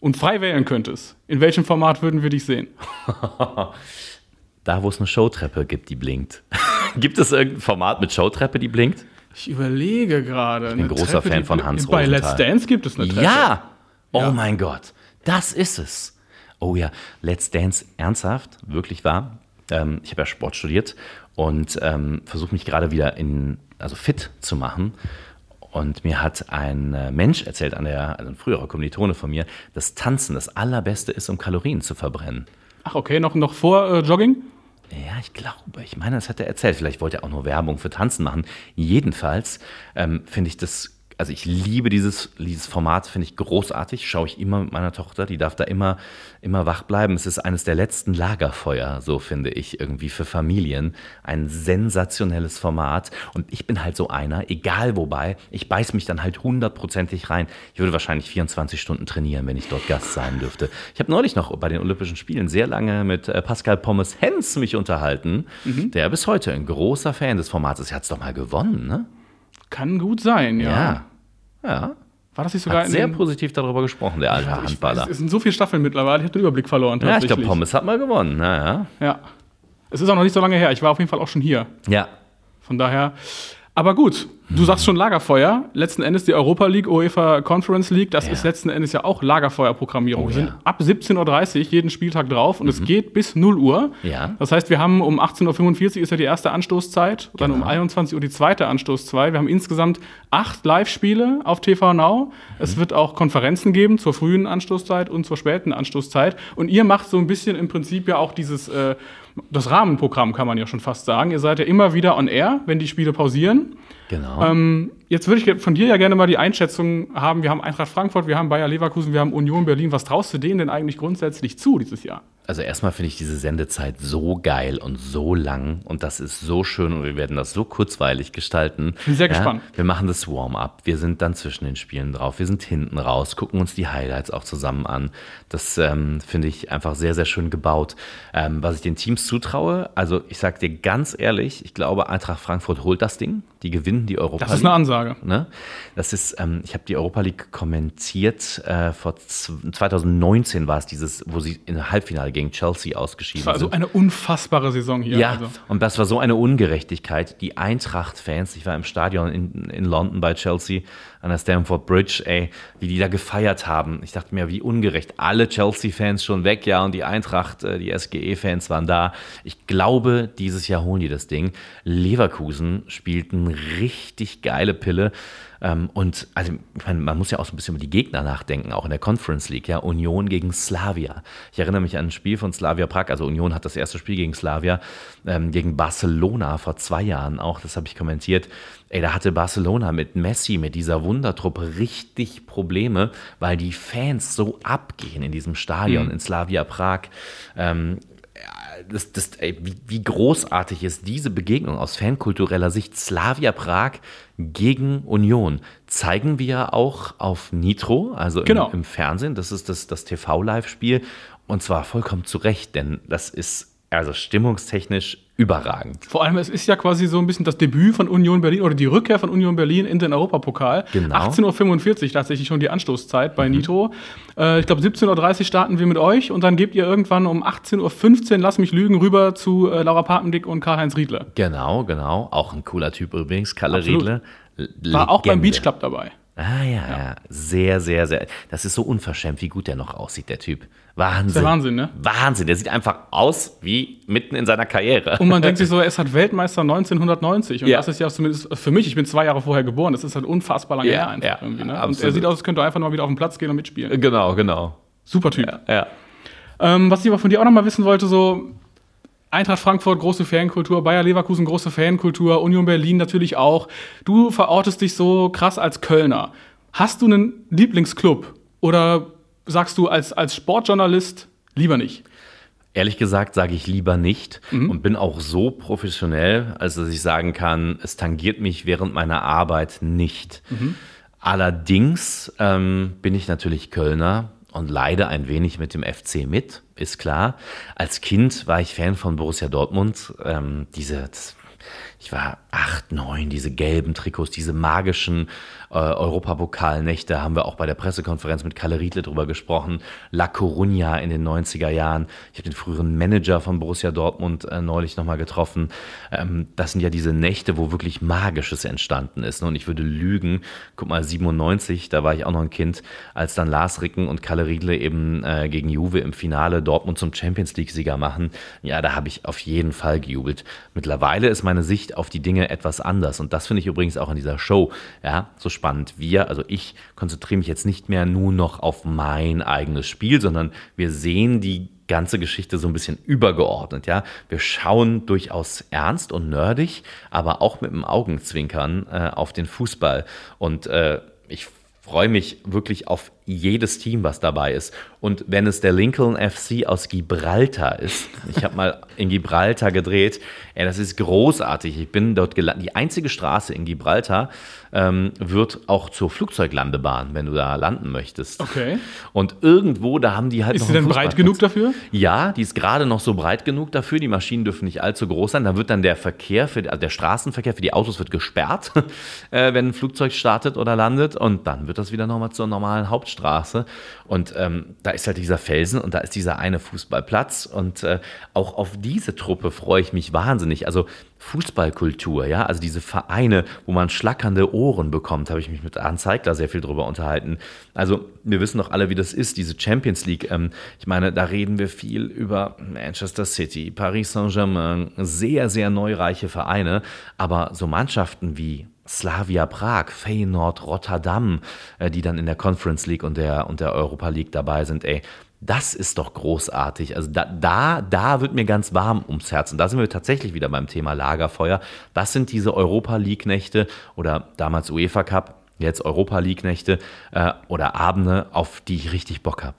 und frei wählen könntest, in welchem Format würden wir dich sehen? Da, wo es eine Showtreppe gibt, die blinkt. gibt es irgendein Format mit Showtreppe, die blinkt? Ich überlege gerade. Ich bin großer Fan von Hans Bei Rosenthal. Let's Dance gibt es eine Treppe. Ja! Oh Ja. mein Gott, das ist es. Oh ja, Let's Dance, ernsthaft, wirklich wahr. Ähm, ich habe ja Sport studiert und ähm, versuche mich gerade wieder in, also fit zu machen. Und mir hat ein äh, Mensch erzählt, an der, also ein früherer Kommilitone von mir, dass Tanzen das Allerbeste ist, um Kalorien zu verbrennen. Ach, okay, noch, noch vor äh, Jogging? Ja, ich glaube, ich meine, das hat er erzählt. Vielleicht wollte er auch nur Werbung für Tanzen machen. Jedenfalls ähm, finde ich das, also ich liebe dieses, dieses Format, finde ich großartig. Schaue ich immer mit meiner Tochter, die darf da immer, immer wach bleiben. Es ist eines der letzten Lagerfeuer, so finde ich, irgendwie für Familien. Ein sensationelles Format. Und ich bin halt so einer, egal wobei, ich beiß mich dann halt hundertprozentig rein. Ich würde wahrscheinlich 24 Stunden trainieren, wenn ich dort Gast sein dürfte. Ich habe neulich noch bei den Olympischen Spielen sehr lange mit äh, Pascal Pommes Hens mich unterhalten, der bis heute ein großer Fan des Formats ist. Er hat es doch mal gewonnen, ne? Kann gut sein, ja. Ja. Ja. War das nicht sogar Hat sehr positiv darüber gesprochen, der alte weiß, Handballer. Es sind so viele Staffeln mittlerweile, ich habe den Überblick verloren. Ja, ich glaube. Pommes hat mal gewonnen. Naja. Ja. Es ist auch noch nicht so lange her. Ich war auf jeden Fall auch schon hier. Ja. Von daher. Aber gut, du sagst schon Lagerfeuer. Letzten Endes die Europa League, UEFA Conference League, das Ja. ist letzten Endes ja auch Lagerfeuerprogrammierung. Oh wir sind ja. Mhm. ab 17.30 Uhr jeden Spieltag drauf und es geht bis 0 Uhr. Ja. Das heißt, wir haben um 18.45 Uhr ist ja die erste Anstoßzeit, dann um Genau. 21 Uhr die zweite Anstoßzeit. Wir haben insgesamt acht Live-Spiele auf TV Now. Es wird auch Konferenzen geben zur frühen Anstoßzeit und zur späten Anstoßzeit. Und ihr macht so ein bisschen im Prinzip ja auch dieses, äh, das Rahmenprogramm, kann man ja schon fast sagen. Ihr seid ja immer wieder on air, wenn die Spiele pausieren. Genau. Ähm, jetzt würde ich von dir ja gerne mal die Einschätzung haben. Wir haben Eintracht Frankfurt, wir haben Bayer Leverkusen, wir haben Union Berlin. Was traust du denen denn eigentlich grundsätzlich zu dieses Jahr? Also erstmal finde ich diese Sendezeit so geil und so lang und das ist so schön und wir werden das so kurzweilig gestalten. Bin sehr gespannt. Wir machen das Warm-up, wir sind dann zwischen den Spielen drauf, wir sind hinten raus, gucken uns die Highlights auch zusammen an. Das ähm, finde ich einfach sehr, sehr schön gebaut. Ähm, was ich den Teams zutraue, also ich sage dir ganz ehrlich, ich glaube, Eintracht Frankfurt holt das Ding, die gewinnen die Europa Das ist eine Ansage. Ne? Das ist, ähm, ich habe die Europa League kommentiert. Äh, vor z- 2019 war es dieses, wo sie im Halbfinale gegen Chelsea ausgeschieden Das war also sind. eine unfassbare Saison hier. Ja, Also. und das war so eine Ungerechtigkeit. Die Eintracht-Fans, ich war im Stadion in, in London bei Chelsea, an der Stamford Bridge, ey, wie die da gefeiert haben. Ich dachte mir, wie ungerecht. Alle Chelsea-Fans schon weg, ja, und die Eintracht, äh, die SGE-Fans waren da. Ich glaube, dieses Jahr holen die das Ding. Leverkusen spielten richtig geile Pille. Ähm, und also, meine, man muss ja auch so ein bisschen über die Gegner nachdenken, auch in der Conference League, ja, Union gegen Slavia. Ich erinnere mich an ein Spiel von Slavia Prag, also Union hat das erste Spiel gegen Slavia, ähm, gegen Barcelona vor zwei Jahren auch, das habe ich kommentiert. Ey, da hatte Barcelona mit Messi, mit dieser Wundertruppe richtig Probleme, weil die Fans so abgehen in diesem Stadion mhm. in Slavia Prag. Ähm, das, das, ey, wie, wie, großartig ist diese Begegnung aus fankultureller Sicht. Slavia Prag gegen Union. Zeigen wir auch auf Nitro, also genau. im, im Fernsehen. Das ist das, das TV-Live-Spiel. Und zwar vollkommen zu Recht, denn das ist also stimmungstechnisch überragend. Vor allem, es ist ja quasi so ein bisschen das Debüt von Union Berlin oder die Rückkehr von Union Berlin in den Europapokal. Genau. 18.45 Uhr tatsächlich schon die Anstoßzeit bei mhm. Nitro. Äh, ich glaube, 17.30 Uhr starten wir mit euch und dann gebt ihr irgendwann um 18.15 Uhr, lass mich lügen, rüber zu äh, Laura Papendick und Karl-Heinz Riedle. Genau, genau. Auch ein cooler Typ übrigens, Kalle Riedle. War auch beim Beach Club dabei. Ah ja, ja, sehr, sehr, sehr. Das ist so unverschämt, wie gut der noch aussieht, der Typ. Wahnsinn. Der Wahnsinn, ne? Wahnsinn. Der sieht einfach aus wie mitten in seiner Karriere. Und man denkt sich so, er ist halt Weltmeister 1990. Und ja. das ist ja zumindest für mich, ich bin zwei Jahre vorher geboren, das ist halt unfassbar lange ja, her einfach ja, irgendwie. Ne? Und er sieht aus, als könnte er einfach mal wieder auf den Platz gehen und mitspielen. Genau, genau. Super Typ. Ja. ja. Ähm, was ich aber von dir auch noch mal wissen wollte, so Eintracht Frankfurt, große Fankultur, Bayer Leverkusen, große Fankultur, Union Berlin natürlich auch. Du verortest dich so krass als Kölner. Hast du einen Lieblingsclub oder sagst du als, als Sportjournalist lieber nicht? Ehrlich gesagt sage ich lieber nicht mhm. und bin auch so professionell, als dass ich sagen kann, es tangiert mich während meiner Arbeit nicht. Mhm. Allerdings ähm, bin ich natürlich Kölner und leide ein wenig mit dem FC mit, ist klar. Als Kind war ich Fan von Borussia Dortmund. Ähm, diese, ich war acht, neun, diese gelben Trikots, diese magischen äh, Europapokalnächte haben wir auch bei der Pressekonferenz mit Kalle Riedle drüber gesprochen. La Coruña in den 90er Jahren. Ich habe den früheren Manager von Borussia Dortmund äh, neulich nochmal getroffen. Ähm, das sind ja diese Nächte, wo wirklich Magisches entstanden ist. Ne? Und ich würde lügen, guck mal, 97, da war ich auch noch ein Kind, als dann Lars Ricken und Kalle Riedle eben äh, gegen Juve im Finale Dortmund zum Champions League-Sieger machen. Ja, da habe ich auf jeden Fall gejubelt. Mittlerweile ist meine Sicht auf die Dinge etwas anders. Und das finde ich übrigens auch in dieser Show, ja, so spannend. Wir, also ich konzentriere mich jetzt nicht mehr nur noch auf mein eigenes Spiel, sondern wir sehen die ganze Geschichte so ein bisschen übergeordnet, ja. Wir schauen durchaus ernst und nerdig, aber auch mit dem Augenzwinkern äh, auf den Fußball. Und äh, ich freue mich wirklich auf jedes Team, was dabei ist. Und wenn es der Lincoln FC aus Gibraltar ist, ich habe mal in Gibraltar gedreht, ey, das ist großartig. Ich bin dort gelandet. Die einzige Straße in Gibraltar ähm, wird auch zur Flugzeuglandebahn, wenn du da landen möchtest. Okay. Und irgendwo, da haben die halt ist noch. Sie denn breit genug dafür? Ja, die ist gerade noch so breit genug dafür. Die Maschinen dürfen nicht allzu groß sein. Da wird dann der Verkehr, für, also der Straßenverkehr für die Autos wird gesperrt, äh, wenn ein Flugzeug startet oder landet. Und dann wird das wieder nochmal zur normalen Hauptstraße. Straße. Und ähm, da ist halt dieser Felsen und da ist dieser eine Fußballplatz. Und äh, auch auf diese Truppe freue ich mich wahnsinnig. Also Fußballkultur, ja, also diese Vereine, wo man schlackernde Ohren bekommt, habe ich mich mit Arne Zeigler sehr viel drüber unterhalten. Also wir wissen doch alle, wie das ist, diese Champions League. Ähm, ich meine, da reden wir viel über Manchester City, Paris Saint-Germain, sehr, sehr neureiche Vereine, aber so Mannschaften wie Slavia Prag, Feyenoord, Rotterdam, äh, die dann in der Conference League und der, und der Europa League dabei sind, ey, das ist doch großartig. Also da, da, da wird mir ganz warm ums Herz. Und da sind wir tatsächlich wieder beim Thema Lagerfeuer. Das sind diese Europa League-Nächte oder damals UEFA Cup, jetzt Europa League-Nächte äh, oder Abende, auf die ich richtig Bock habe.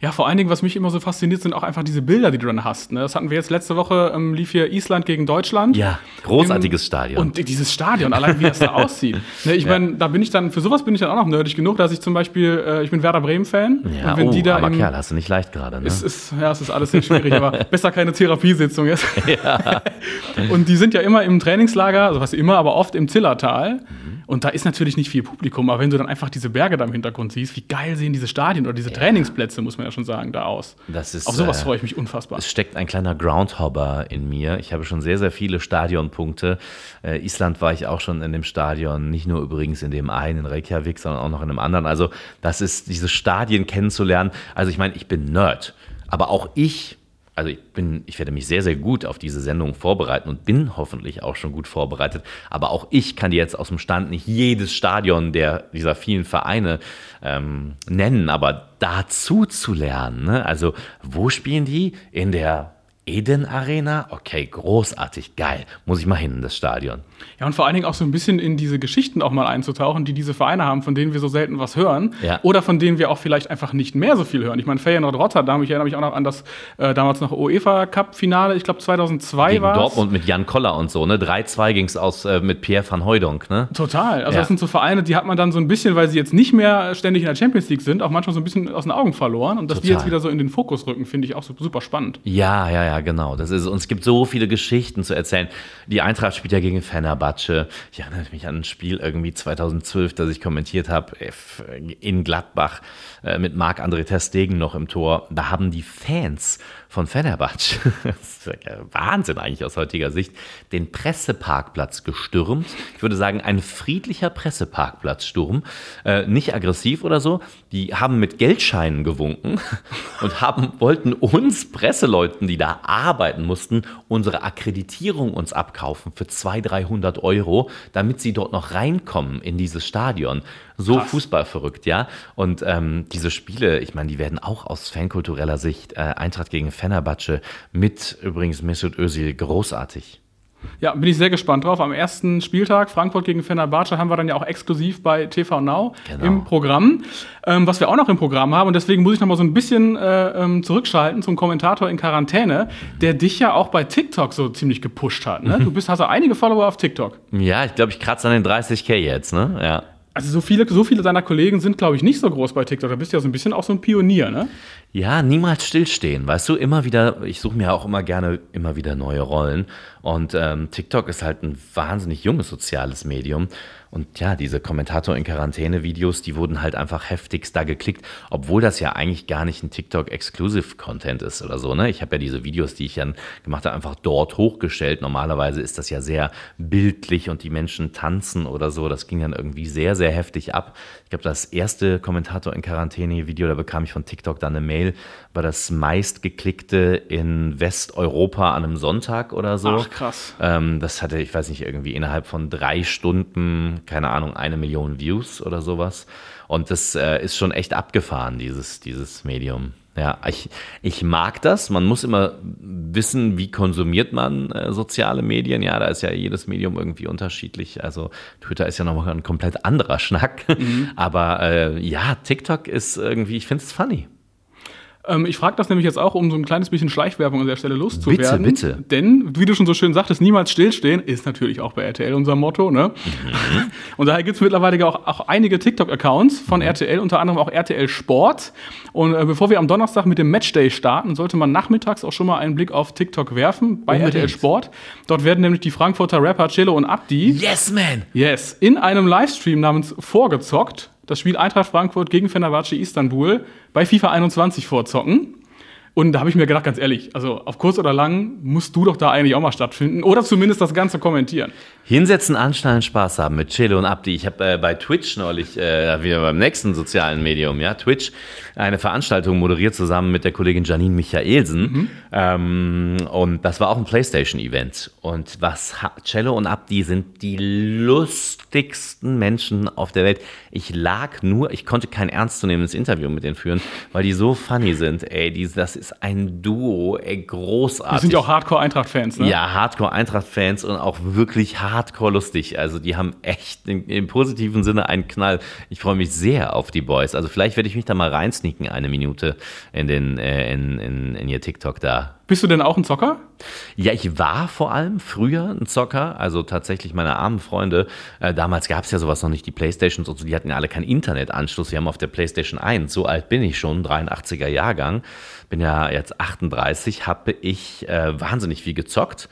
Ja, vor allen Dingen, was mich immer so fasziniert, sind auch einfach diese Bilder, die du dann hast. Ne? Das hatten wir jetzt letzte Woche, ähm, lief hier Island gegen Deutschland. Ja, großartiges Im, Stadion. Und dieses Stadion, allein wie das da aussieht. Ne, ich ja. meine, da bin ich dann, für sowas bin ich dann auch noch nerdig genug, dass ich zum Beispiel, äh, ich bin Werder Bremen-Fan. Ja, und wenn oh, die da aber im, Kerl, hast du nicht leicht gerade, ne? Ist, ist, ja, es ist alles sehr schwierig, aber besser keine Therapiesitzung jetzt. Ja. und die sind ja immer im Trainingslager, also was immer, aber oft im Zillertal. Mhm. Und da ist natürlich nicht viel Publikum, aber wenn du dann einfach diese Berge da im Hintergrund siehst, wie geil sehen diese Stadien oder diese ja. Trainingsplätze muss man ja schon sagen, da aus. Das ist, Auf sowas äh, freue ich mich unfassbar. Es steckt ein kleiner Groundhopper in mir. Ich habe schon sehr, sehr viele Stadionpunkte. Äh, Island war ich auch schon in dem Stadion, nicht nur übrigens in dem einen in Reykjavik, sondern auch noch in einem anderen. Also das ist, diese Stadien kennenzulernen. Also ich meine, ich bin Nerd, aber auch ich also ich bin, ich werde mich sehr, sehr gut auf diese Sendung vorbereiten und bin hoffentlich auch schon gut vorbereitet. Aber auch ich kann dir jetzt aus dem Stand nicht jedes Stadion der, dieser vielen Vereine ähm, nennen, aber dazu zu lernen. Ne? Also, wo spielen die? In der Eden Arena? Okay, großartig, geil. Muss ich mal hin in das Stadion. Ja, und vor allen Dingen auch so ein bisschen in diese Geschichten auch mal einzutauchen, die diese Vereine haben, von denen wir so selten was hören. Ja. Oder von denen wir auch vielleicht einfach nicht mehr so viel hören. Ich meine, Feyenoord Rotterdam, ich erinnere mich auch noch an das äh, damals noch UEFA-Cup-Finale, ich glaube 2002 Gegen war Dortmund mit Jan Koller und so, ne? 3-2 ging es aus äh, mit Pierre van Hooydonk, ne? Total. Also Ja. das sind so Vereine, die hat man dann so ein bisschen, weil sie jetzt nicht mehr ständig in der Champions League sind, auch manchmal so ein bisschen aus den Augen verloren. Und dass die Total. jetzt wieder so in den Fokus rücken, finde ich auch so super spannend. Ja, ja, ja, genau. Das ist, und es gibt so viele Geschichten zu erzählen. Die Eintracht spielt ja gegen Fenerbahce. Ich erinnere mich an ein Spiel irgendwie 2012, das ich kommentiert habe, in Gladbach äh, mit Marc-André Ter Stegen noch im Tor. Da haben die Fans von Fenerbahce, das ist ja Wahnsinn eigentlich aus heutiger Sicht, den Presseparkplatz gestürmt. Ich würde sagen, ein friedlicher Presseparkplatzsturm. Äh, nicht aggressiv oder so. Die haben mit Geldscheinen gewunken und haben, wollten uns Presseleuten, die da arbeiten mussten, unsere Akkreditierung uns abkaufen für 200, 300 Euro, damit sie dort noch reinkommen in dieses Stadion. So Krass. fußballverrückt, ja. Und ähm, diese Spiele, ich meine, die werden auch aus fankultureller Sicht, äh, Eintracht gegen Fenerbahce mit übrigens Mesut Özil großartig. Ja, bin ich sehr gespannt drauf. Am ersten Spieltag, Frankfurt gegen Fenerbahce, haben wir dann ja auch exklusiv bei TV Now Genau. im Programm. Ähm, was wir auch noch im Programm haben, und deswegen muss ich noch mal so ein bisschen äh, ähm, zurückschalten zum Kommentator in Quarantäne, der dich ja auch bei TikTok so ziemlich gepusht hat. Ne? Du bist, hast ja einige Follower auf TikTok. Ja, ich glaube, ich kratze an den 30k jetzt, ne? Ja. Also so viele, so viele deiner Kollegen sind, glaube ich, nicht so groß bei TikTok. Da bist du ja so ein bisschen auch so ein Pionier, ne? Ja, niemals stillstehen, weißt du, immer wieder, ich suche mir auch immer gerne immer wieder neue Rollen und ähm, TikTok ist halt ein wahnsinnig junges soziales Medium und ja, diese Kommentator in Quarantäne-Videos, die wurden halt einfach heftigst da geklickt, obwohl das ja eigentlich gar nicht ein TikTok-Exclusive-Content ist oder so, ne? Ich habe ja diese Videos, die ich dann gemacht habe, einfach dort hochgestellt. Normalerweise ist das ja sehr bildlich und die Menschen tanzen oder so, das ging dann irgendwie sehr, sehr heftig ab. Ich glaube, das erste Kommentator in Quarantäne-Video, da bekam ich von TikTok dann eine Mail, war das meistgeklickte in Westeuropa an einem Sonntag oder so. Ach, krass. Ähm, das hatte, ich weiß nicht, irgendwie innerhalb von drei Stunden, keine Ahnung, eine Million Views oder sowas. Und das äh, ist schon echt abgefahren, dieses, dieses Medium. Ja, ich, ich mag das. Man muss immer wissen, wie konsumiert man äh, soziale Medien. Ja, da ist ja jedes Medium irgendwie unterschiedlich. Also Twitter ist ja nochmal ein komplett anderer Schnack. Aber äh, ja, TikTok ist irgendwie, ich finde es funny. Ähm, ich frage das nämlich jetzt auch, um so ein kleines bisschen Schleichwerbung an der Stelle loszuwerden. Bitte, bitte. Denn, wie du schon so schön sagtest, niemals stillstehen, ist natürlich auch bei RTL unser Motto. Ne? Mhm. Und daher gibt es mittlerweile auch, auch einige TikTok-Accounts von Mhm. RTL, unter anderem auch RTL Sport. Und äh, bevor wir am Donnerstag mit dem Matchday starten, sollte man nachmittags auch schon mal einen Blick auf TikTok werfen bei Unbedingt. RTL Sport. Dort werden nämlich die Frankfurter Rapper Cello und Abdi Yes, man! Yes, in einem Livestream namens Vorgezockt das Spiel Eintracht Frankfurt gegen Fenerbahce Istanbul bei FIFA 21 vorzocken. Und da habe ich mir gedacht, ganz ehrlich, also auf kurz oder lang musst du doch da eigentlich auch mal stattfinden oder zumindest das Ganze kommentieren. Hinsetzen, anschnallen, Spaß haben mit Chelo und Abdi. Ich habe äh, bei Twitch neulich, äh, wieder beim nächsten sozialen Medium, ja, Twitch, eine Veranstaltung moderiert zusammen mit der Kollegin Janine Michaelsen. Ähm, und das war auch ein Playstation-Event. Und was Cello und Abdi sind die lustigsten Menschen auf der Welt. Ich lag nur, ich konnte kein ernstzunehmendes Interview mit denen führen, weil die so funny sind. Ey, die, das ist ein Duo, ey, großartig. Die sind ja auch Hardcore-Eintracht-Fans, ne? Ja, Hardcore-Eintracht-Fans und auch wirklich Hardcore lustig. Also die haben echt im, im positiven Sinne einen Knall. Ich freue mich sehr auf die Boys. Also vielleicht werde ich mich da mal reinsneaken, eine Minute in den äh, in, in, in ihr TikTok da. Bist du denn auch ein Zocker? Ja, ich war vor allem früher ein Zocker, also tatsächlich meine armen Freunde. Äh, damals gab es ja sowas noch nicht, die Playstations und so, die hatten ja alle keinen Internetanschluss. Die haben auf der Playstation 1, so alt bin ich schon, 83er Jahrgang, bin ja jetzt 38, habe ich äh, wahnsinnig viel gezockt.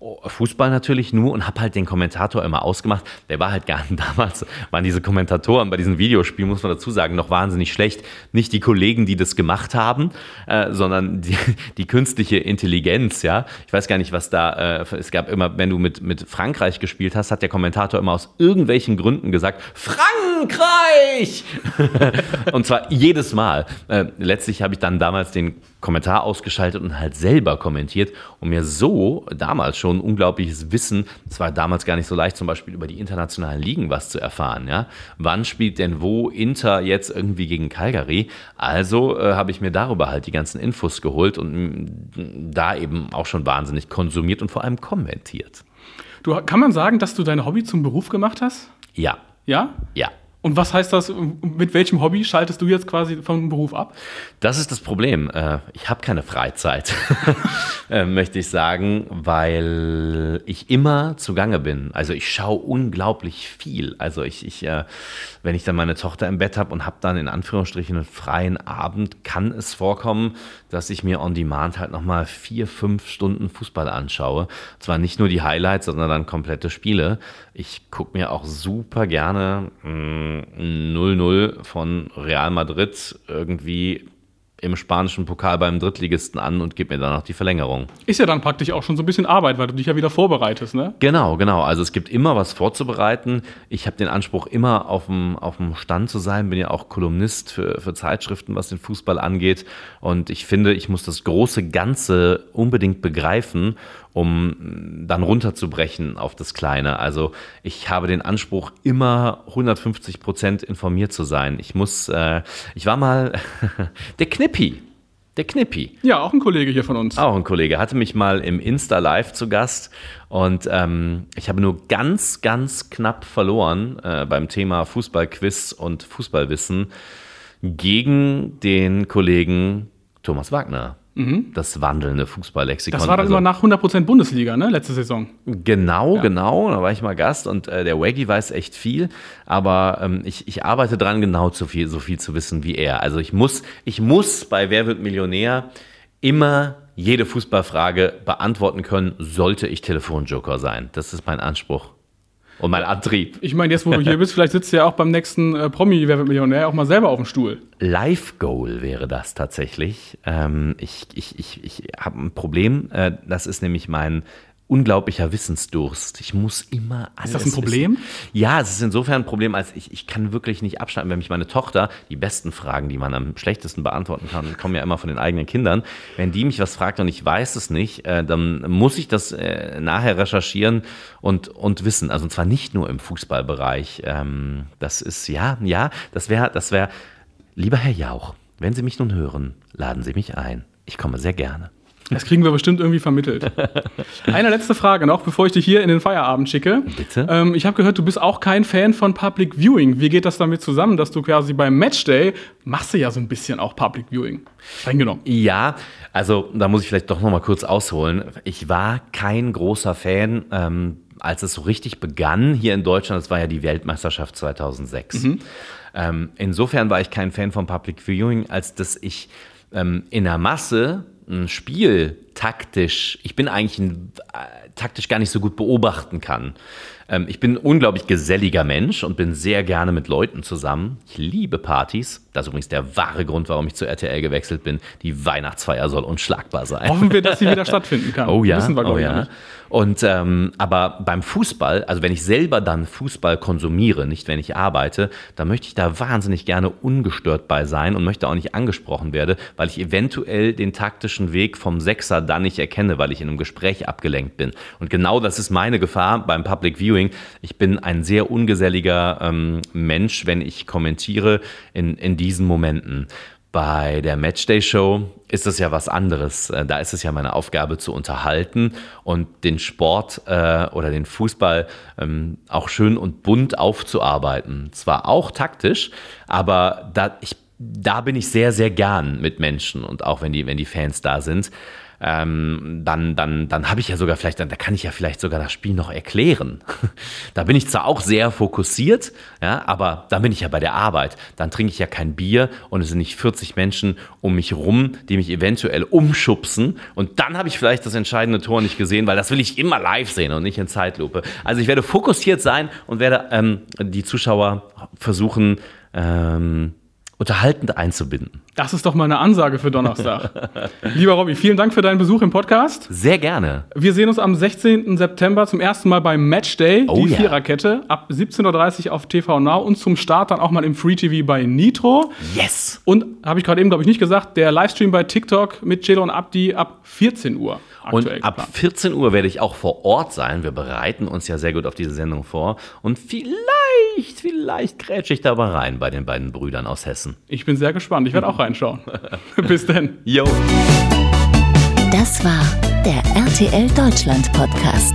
Fußball natürlich nur und habe halt den Kommentator immer ausgemacht. Der war halt gar damals, waren diese Kommentatoren bei diesen Videospielen, muss man dazu sagen, noch wahnsinnig schlecht. Nicht die Kollegen, die das gemacht haben, äh, sondern die, die, künstliche Intelligenz, ja. Ich weiß gar nicht, was da, äh, es gab immer, wenn du mit, mit Frankreich gespielt hast, hat der Kommentator immer aus irgendwelchen Gründen gesagt, Frankreich! und zwar jedes Mal. Äh, letztlich habe ich dann damals den Kommentar ausgeschaltet und halt selber kommentiert und mir so damals schon unglaubliches Wissen, es war damals gar nicht so leicht, zum Beispiel über die internationalen Ligen was zu erfahren. Ja? Wann spielt denn wo Inter jetzt irgendwie gegen Calgary? Also äh, habe ich mir darüber halt die ganzen Infos geholt und mm, da eben auch schon wahnsinnig konsumiert und vor allem kommentiert. Du, kann man sagen, dass du dein Hobby zum Beruf gemacht hast? Ja. Ja? Ja. Und was heißt das, mit welchem Hobby schaltest du jetzt quasi vom Beruf ab? Das ist das Problem. Äh, ich habe keine Freizeit, äh, möchte ich sagen, weil ich immer zugange bin. Also ich schaue unglaublich viel. Also ich, ich äh, wenn ich dann meine Tochter im Bett habe und habe dann in Anführungsstrichen einen freien Abend, kann es vorkommen, dass ich mir on demand halt nochmal vier, fünf Stunden Fußball anschaue. Zwar nicht nur die Highlights, sondern dann komplette Spiele. Ich gucke mir auch super gerne mh, mm, 0-0 von Real Madrid irgendwie im spanischen Pokal beim Drittligisten an und gib mir dann noch die Verlängerung. Ist ja dann praktisch auch schon so ein bisschen Arbeit, weil du dich ja wieder vorbereitest, ne? Genau, genau. Also es gibt immer was vorzubereiten. Ich habe den Anspruch, immer auf dem, auf dem Stand zu sein. Bin ja auch Kolumnist für, für Zeitschriften, was den Fußball angeht. Und ich finde, ich muss das große Ganze unbedingt begreifen um dann runterzubrechen auf das Kleine. Also ich habe den Anspruch, immer 150 Prozent informiert zu sein. Ich muss, äh, ich war mal der Knippi. Der Knippi. Ja, auch ein Kollege hier von uns. Auch ein Kollege. Hatte mich mal im Insta Live zu Gast und ähm, ich habe nur ganz, ganz knapp verloren äh, beim Thema Fußballquiz und Fußballwissen gegen den Kollegen Thomas Wagner. Mhm. Das wandelnde Fußballlexikon. Das war dann also, immer nach 100% Bundesliga, ne, letzte Saison. Genau, ja. genau. Da war ich mal Gast und äh, der Waggy weiß echt viel. Aber ähm, ich, ich arbeite dran, genau so viel, so viel zu wissen wie er. Also ich muss, ich muss bei Wer wird Millionär immer jede Fußballfrage beantworten können, sollte ich Telefonjoker sein. Das ist mein Anspruch und mein Antrieb. Ich meine, jetzt, wo du hier bist, vielleicht sitzt du ja auch beim nächsten äh, Promi, wer wird Millionär, auch mal selber auf dem Stuhl. Life Goal wäre das tatsächlich. Ähm, ich ich, ich, ich habe ein Problem. Äh, das ist nämlich mein unglaublicher Wissensdurst. Ich muss immer alles. Ist das ein Problem? Wissen. Ja, es ist insofern ein Problem, als ich, ich kann wirklich nicht abschalten, wenn mich meine Tochter, die besten Fragen, die man am schlechtesten beantworten kann, kommen ja immer von den eigenen Kindern. Wenn die mich was fragt und ich weiß es nicht, äh, dann muss ich das äh, nachher recherchieren und, und wissen. Also und zwar nicht nur im Fußballbereich. Ähm, das ist, ja, ja, das wäre, das wäre, lieber Herr Jauch, wenn Sie mich nun hören, laden Sie mich ein. Ich komme sehr gerne. Das kriegen wir bestimmt irgendwie vermittelt. Eine letzte Frage noch, bevor ich dich hier in den Feierabend schicke. Bitte? Ähm, ich habe gehört, du bist auch kein Fan von Public Viewing. Wie geht das damit zusammen, dass du quasi beim Matchday machst du ja so ein bisschen auch Public Viewing? Eingenommen. Ja, also da muss ich vielleicht doch noch mal kurz ausholen. Ich war kein großer Fan. Ähm, als es so richtig begann hier in Deutschland, das war ja die Weltmeisterschaft 2006. Mhm. Ähm, insofern war ich kein Fan von Public Viewing, als dass ich ähm, in der Masse Spiel taktisch, ich bin eigentlich ein, äh, taktisch gar nicht so gut beobachten kann. Ähm, ich bin ein unglaublich geselliger Mensch und bin sehr gerne mit Leuten zusammen. Ich liebe Partys. Das ist übrigens der wahre Grund, warum ich zu RTL gewechselt bin. Die Weihnachtsfeier soll unschlagbar sein. Hoffen wir, dass sie wieder stattfinden kann. Oh ja, Wissen wir, oh ja. Und ähm, aber beim Fußball, also wenn ich selber dann Fußball konsumiere, nicht wenn ich arbeite, dann möchte ich da wahnsinnig gerne ungestört bei sein und möchte auch nicht angesprochen werden, weil ich eventuell den taktischen Weg vom Sechser dann nicht erkenne, weil ich in einem Gespräch abgelenkt bin. Und genau das ist meine Gefahr beim Public Viewing. Ich bin ein sehr ungeselliger ähm, Mensch, wenn ich kommentiere in, in diesen Momenten. Bei der Matchday-Show ist es ja was anderes. Äh, da ist es ja meine Aufgabe zu unterhalten und den Sport äh, oder den Fußball ähm, auch schön und bunt aufzuarbeiten. Zwar auch taktisch, aber da, ich da bin ich sehr, sehr gern mit Menschen und auch wenn die, wenn die Fans da sind ähm, dann, dann, dann habe ich ja sogar vielleicht, dann, da kann ich ja vielleicht sogar das Spiel noch erklären. da bin ich zwar auch sehr fokussiert, ja, aber da bin ich ja bei der Arbeit. Dann trinke ich ja kein Bier und es sind nicht 40 Menschen um mich rum, die mich eventuell umschubsen. Und dann habe ich vielleicht das entscheidende Tor nicht gesehen, weil das will ich immer live sehen und nicht in Zeitlupe. Also ich werde fokussiert sein und werde ähm, die Zuschauer versuchen, ähm, unterhaltend einzubinden. Das ist doch mal eine Ansage für Donnerstag. Lieber Robby, vielen Dank für deinen Besuch im Podcast. Sehr gerne. Wir sehen uns am 16. September zum ersten Mal beim Matchday, Oh die ja. Viererkette, ab 17.30 Uhr auf TV Now und zum Start dann auch mal im Free TV bei Nitro. Yes! Und habe ich gerade eben, glaube ich, nicht gesagt, der Livestream bei TikTok mit Celo und Abdi ab 14 Uhr. Und ab geplant. 14 Uhr werde ich auch vor Ort sein. Wir bereiten uns ja sehr gut auf diese Sendung vor. Und vielleicht, vielleicht grätsche ich da mal rein bei den beiden Brüdern aus Hessen. Ich bin sehr gespannt. Ich werde auch reinschauen. Bis denn. Jo. Das war der RTL Deutschland Podcast.